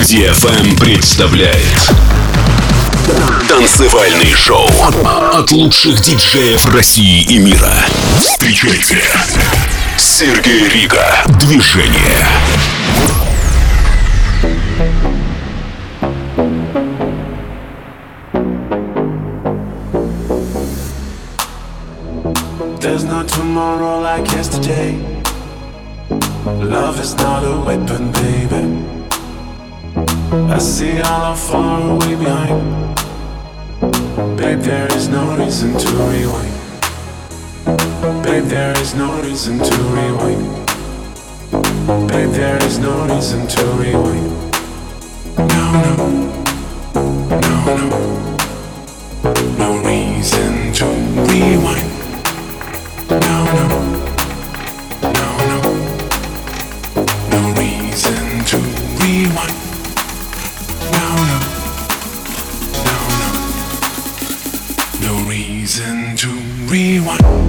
DFM представляет Танцевальный шоу от лучших диджеев России и мира. Встречайте Сергей Рига. Движение. There's no tomorrow like yesterday. Love is not a weapon, baby. I see all how far away behind. Babe, there is no reason to rewind. Babe, there is no reason to rewind. Babe, there is no reason to rewind. No, no, no, no, no reason to rewind. Rewind.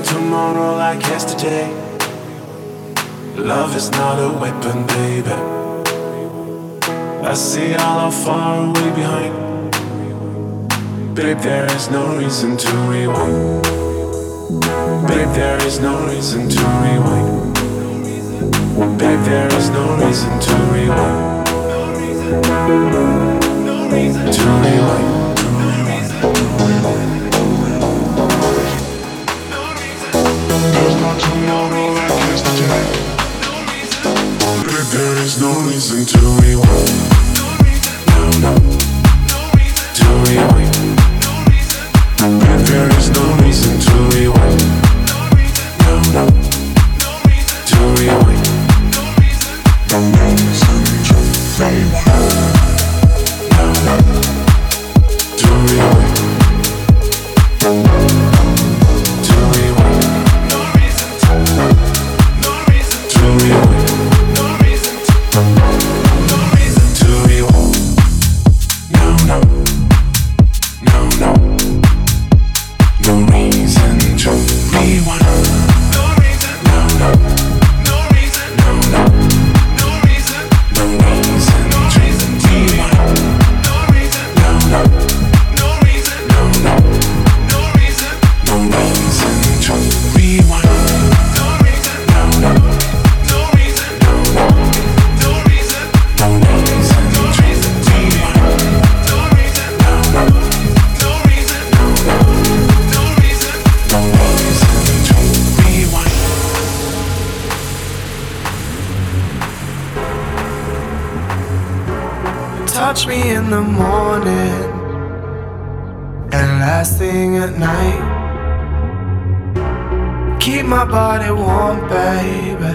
No tomorrow like yesterday. Love is not a weapon, baby. I see all how far away behind. Babe, there is no reason to rewind. Babe, there is no reason to rewind. Babe, there is no reason to rewind. To rewind. Tomorrow there is no reason to rewind. No, no. To rewind. Babe, there is no reason to rewind. Touch me in the morning and last thing at night. Keep my body warm, baby.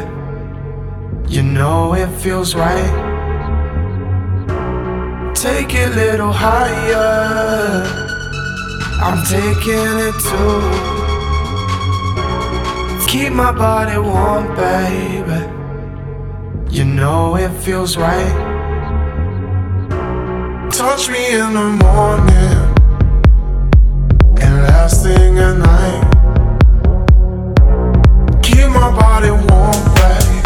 You know it feels right. Take it a little higher. I'm taking it too. Keep my body warm, baby. You know it feels right. Touch me in the morning and last thing at night. Keep my body warm, baby.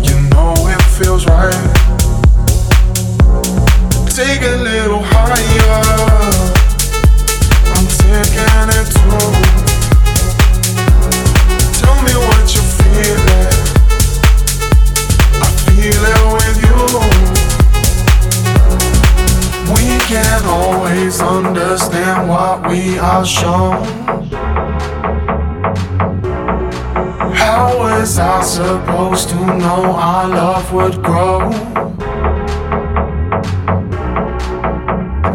You know it feels right. Take a little higher. I'm taking it too. Tell me what you're feeling. I feel it with you can't always understand what we are shown. How was I supposed to know our love would grow?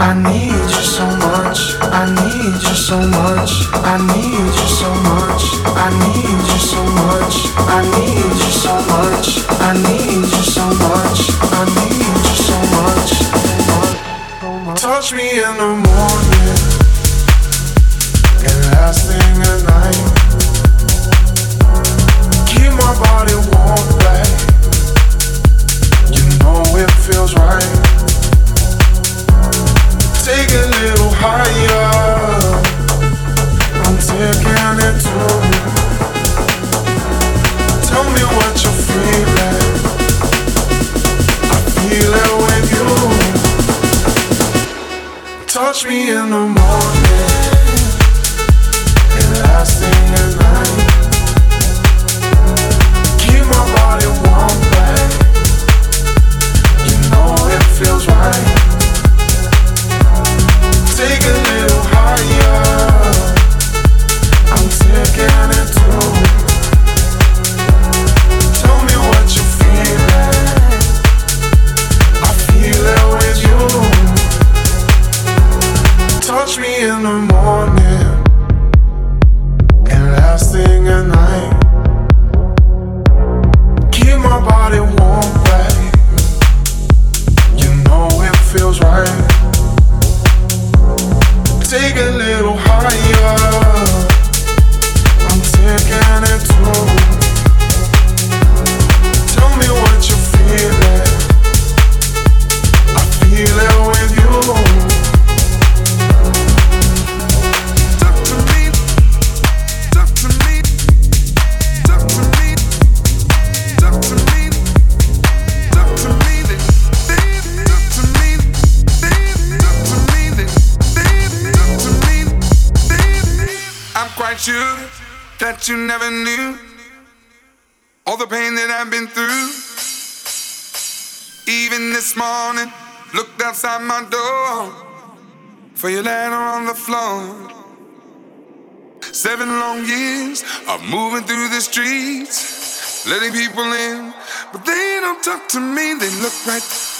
I need you so much, I need you so much, I need you so much, I need you so much, I need you so much, I need you so much, I need you so much touch me in the morning and last thing at night. Keep my body warm, babe. You know it feels right. years of moving through the streets, letting people in, but they don't talk to me, they look right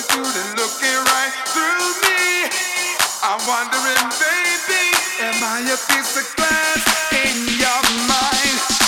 truly looking right through me. I'm wondering, baby, am I a piece of glass in your mind?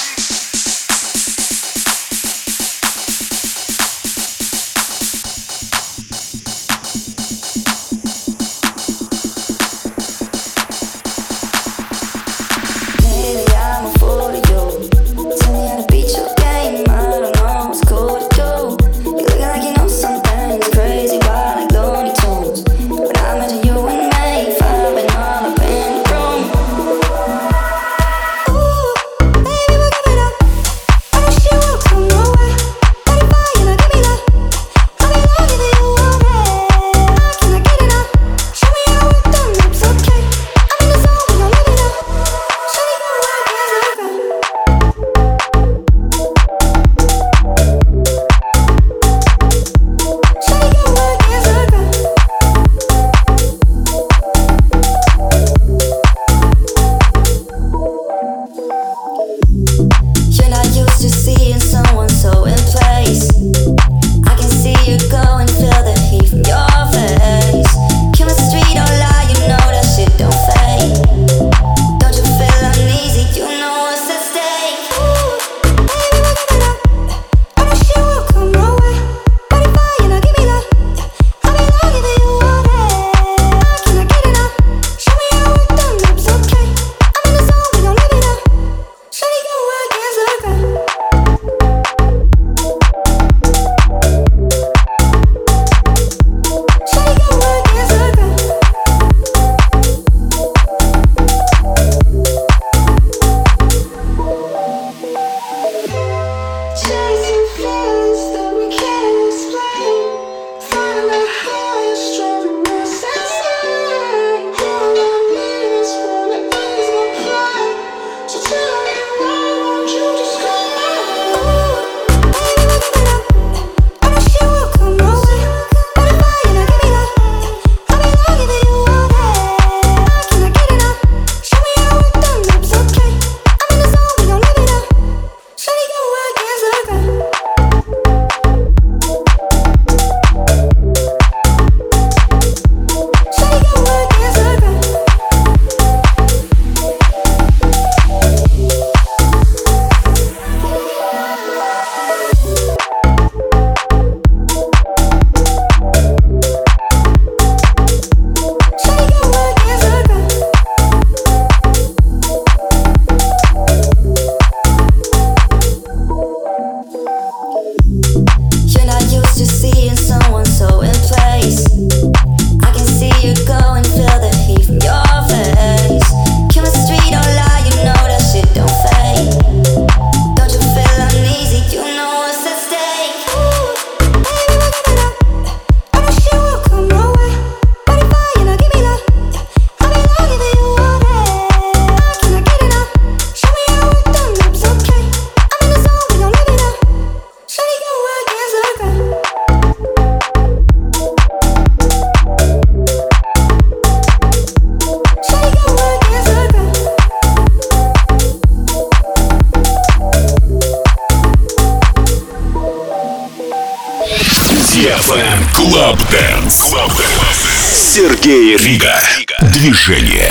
Сергей Рига. Движение.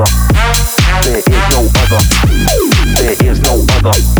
other. There is no other. There is no other.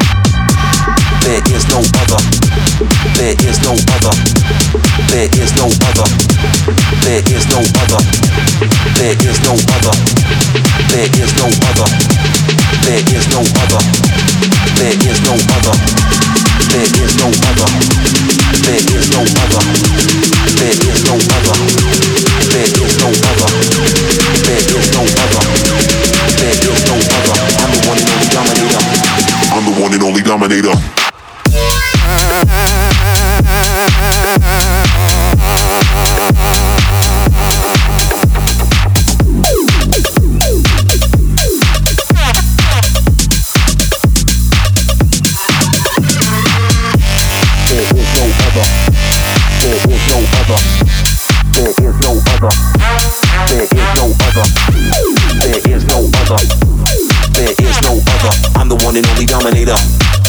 There is no other. There is no other. There is no other. There is no other. There is no other. There is no other. There is no other. There is no other. There is no other. There is no other. There is no other. There is no other. There is no other. There is no other. I'm the one and only dominator. There is no other. I'm the one and only dominator.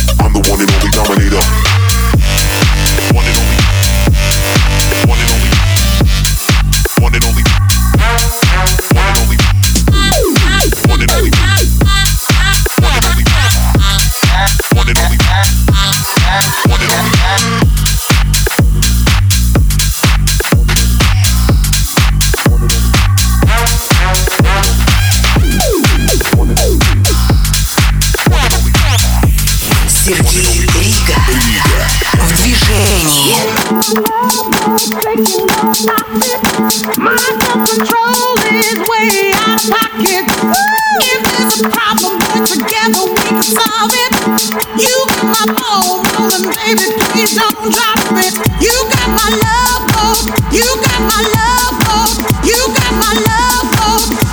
One and only. Сергей Рига. В движении.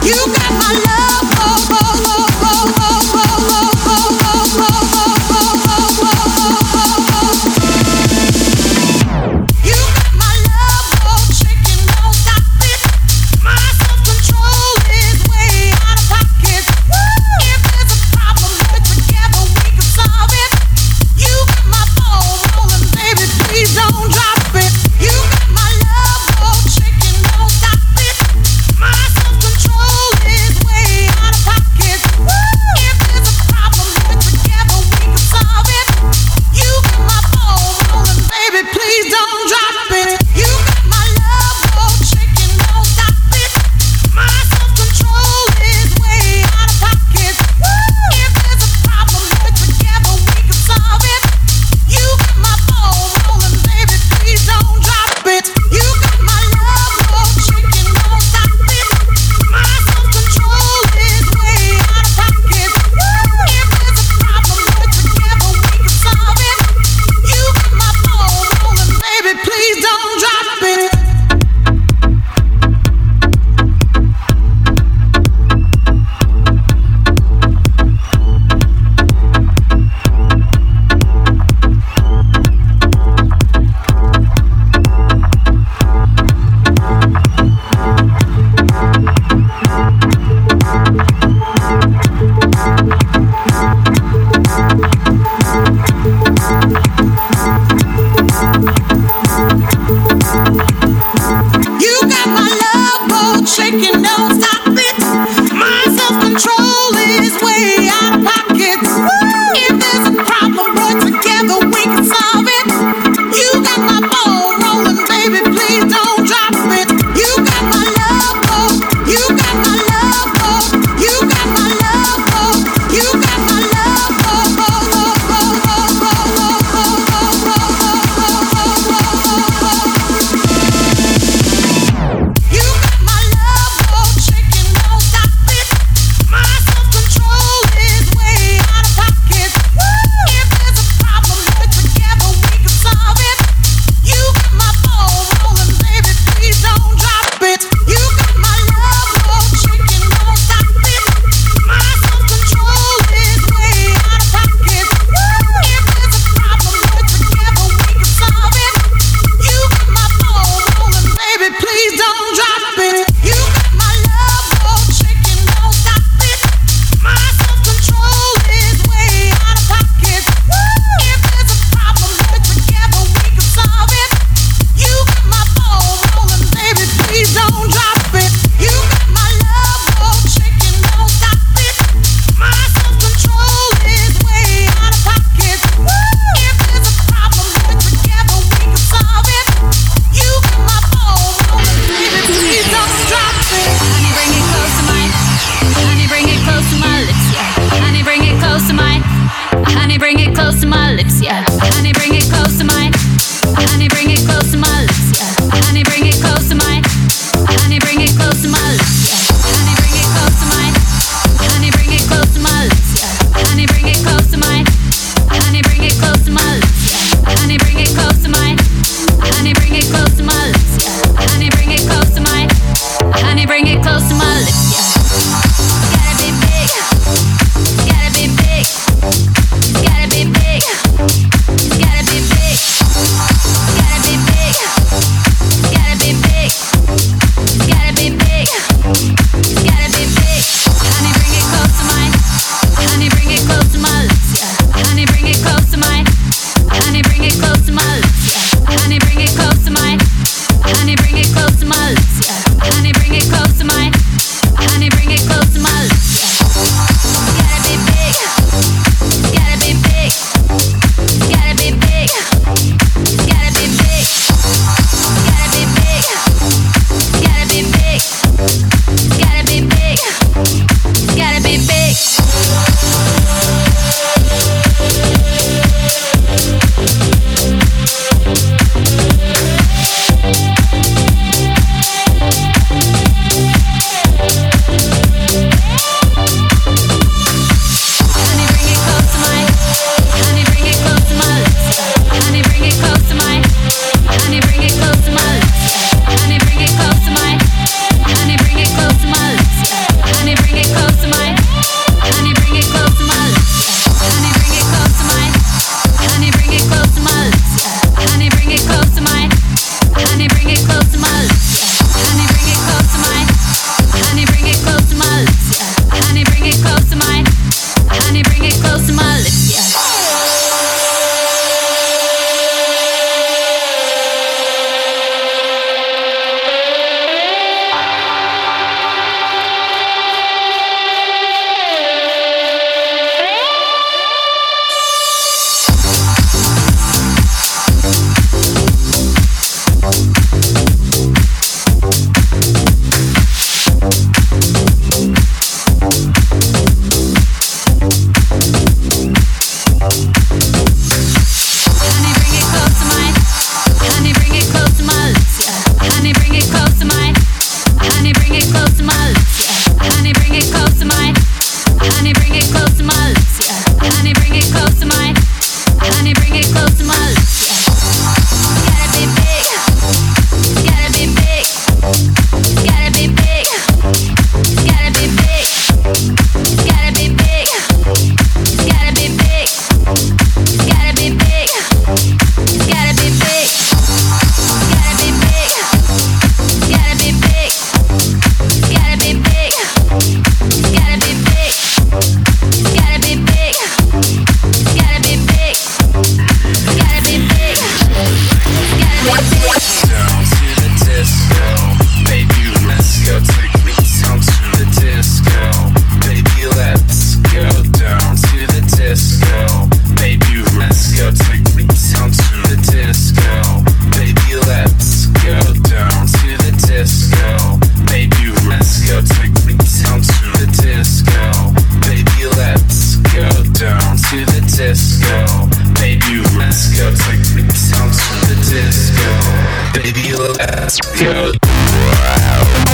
You got my love. Honey, bring it close to my lips, yeah. Honey, bring it close to mine. Honey, Francisco. Baby, let's go take me sounds from the disco. Baby, let's go.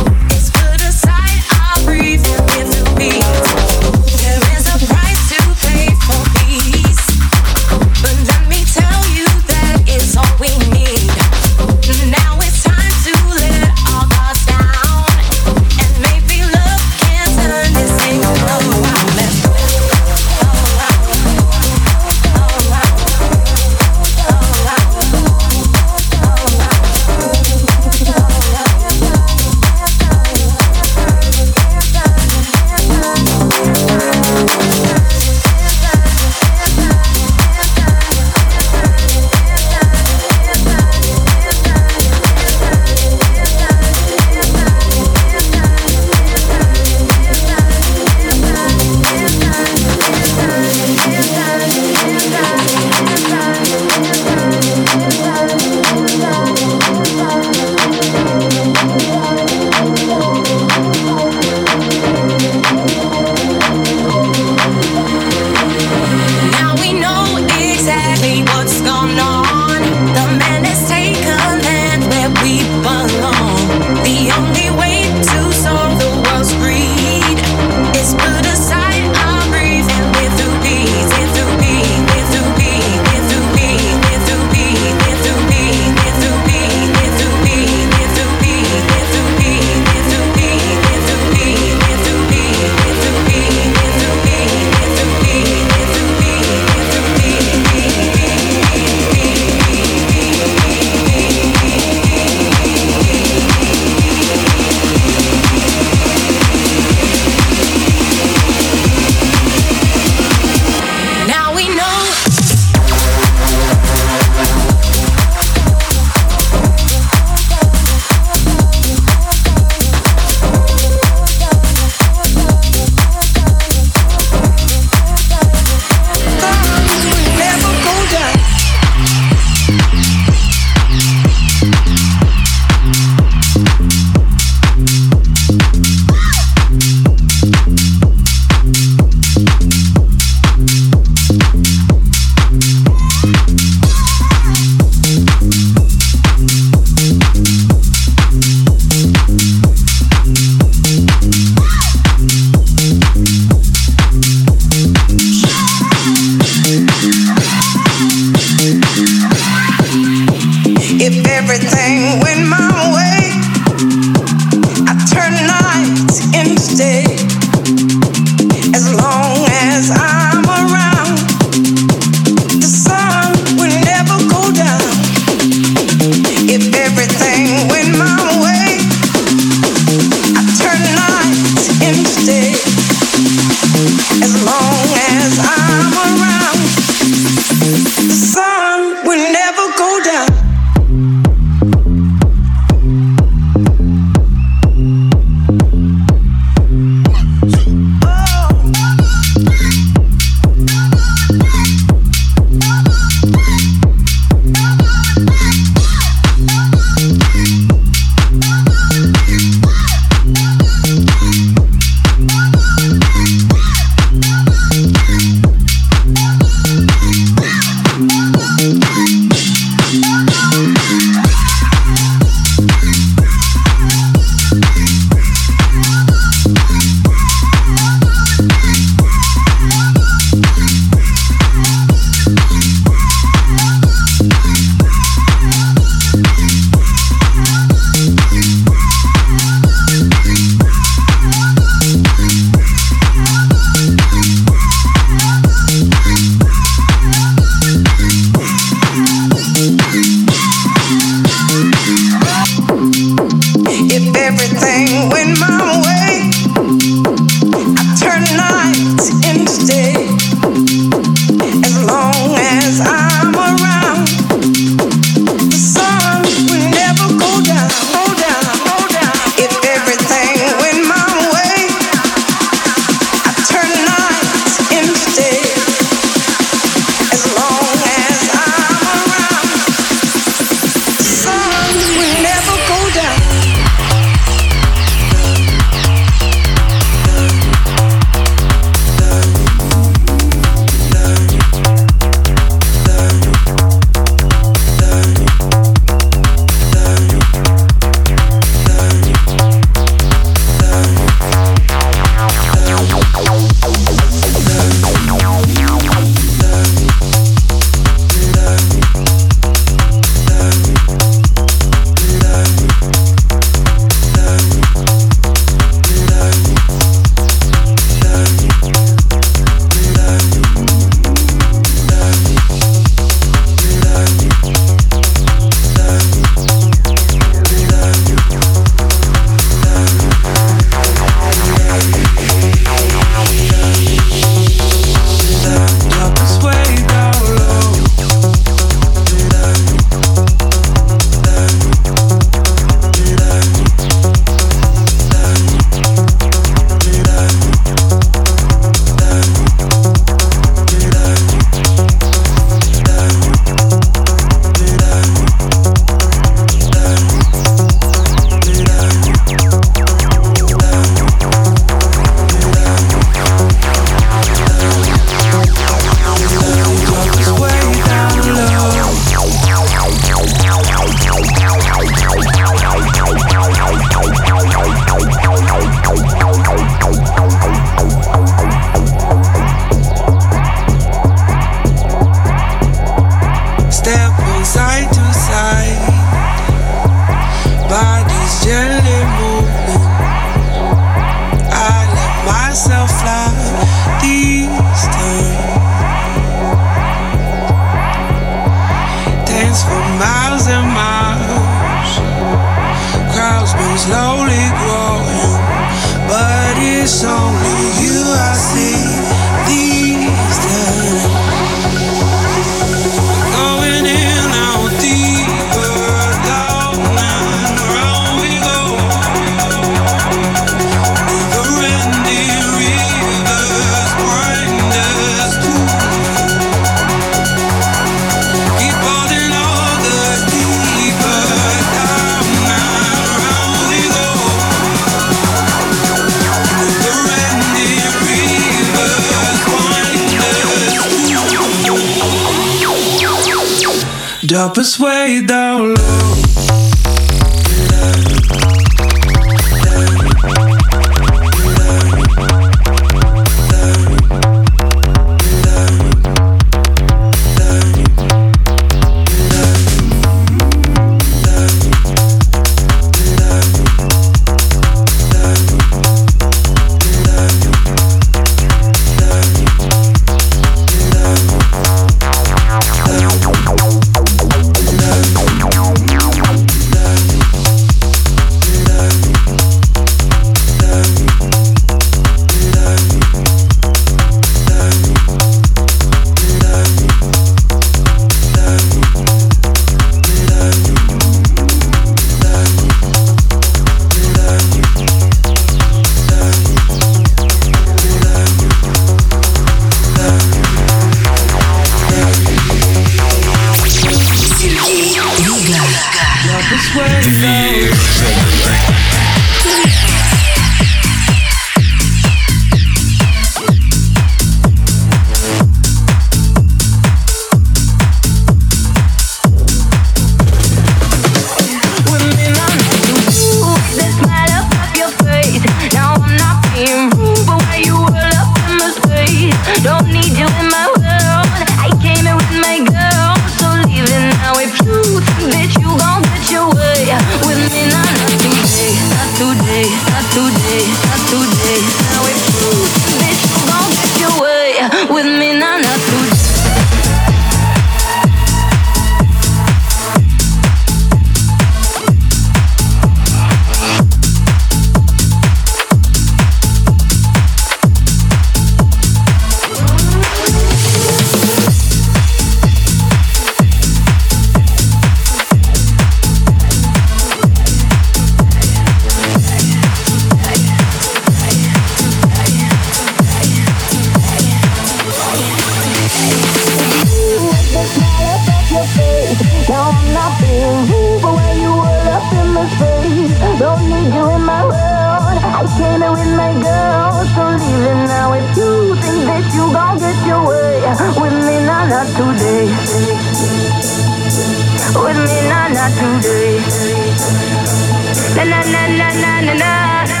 Na na na na na.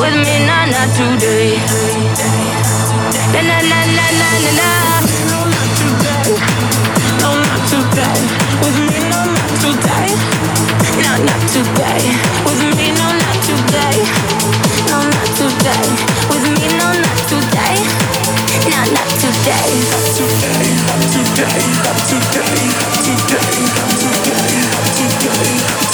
With me, nah, not today. Na na na na na na na. No, not today. No, not today. With me, no, not today. No, not today. With me, no, not today. No, not today. With me, no, not today. No, not. Today. Today. Today. Today. Today. Today. Not today.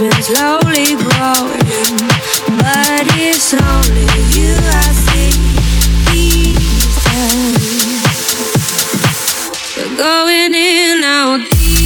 been slowly growing, but it's only you I see these days. We're going in out.